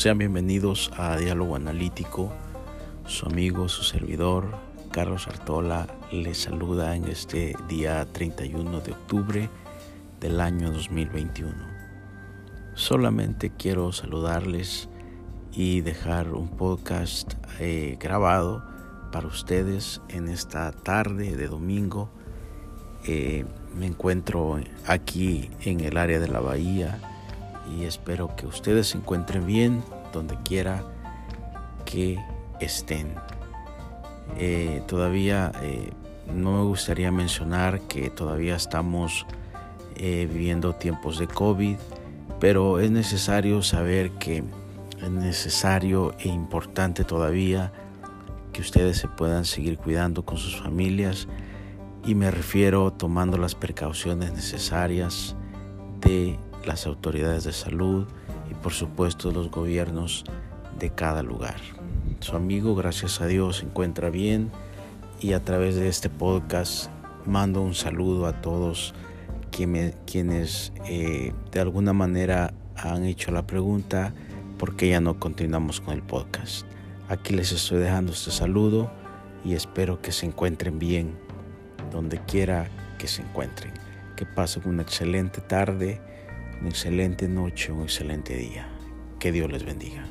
Sean bienvenidos a Diálogo Analítico. Su amigo, su servidor, Carlos Artola, les saluda en este día 31 de octubre del año 2021. Solamente quiero saludarles y dejar un podcast eh, grabado para ustedes en esta tarde de domingo. Eh, me encuentro aquí en el área de la bahía y espero que ustedes se encuentren bien donde quiera que estén. Eh, todavía eh, no me gustaría mencionar que todavía estamos viviendo tiempos de COVID, pero es necesario saber que es necesario e importante todavía que ustedes se puedan seguir cuidando con sus familias y me refiero tomando las precauciones necesarias de las autoridades de salud y por supuesto los gobiernos de cada lugar. Su amigo, gracias a Dios, se encuentra bien y a través de este podcast mando un saludo a todos quienes eh, de alguna manera han hecho la pregunta por qué ya no continuamos con el podcast. Aquí les estoy dejando este saludo y espero que se encuentren bien donde quiera que se encuentren. Que pasen una excelente tarde, una excelente noche, un excelente día. Que Dios les bendiga.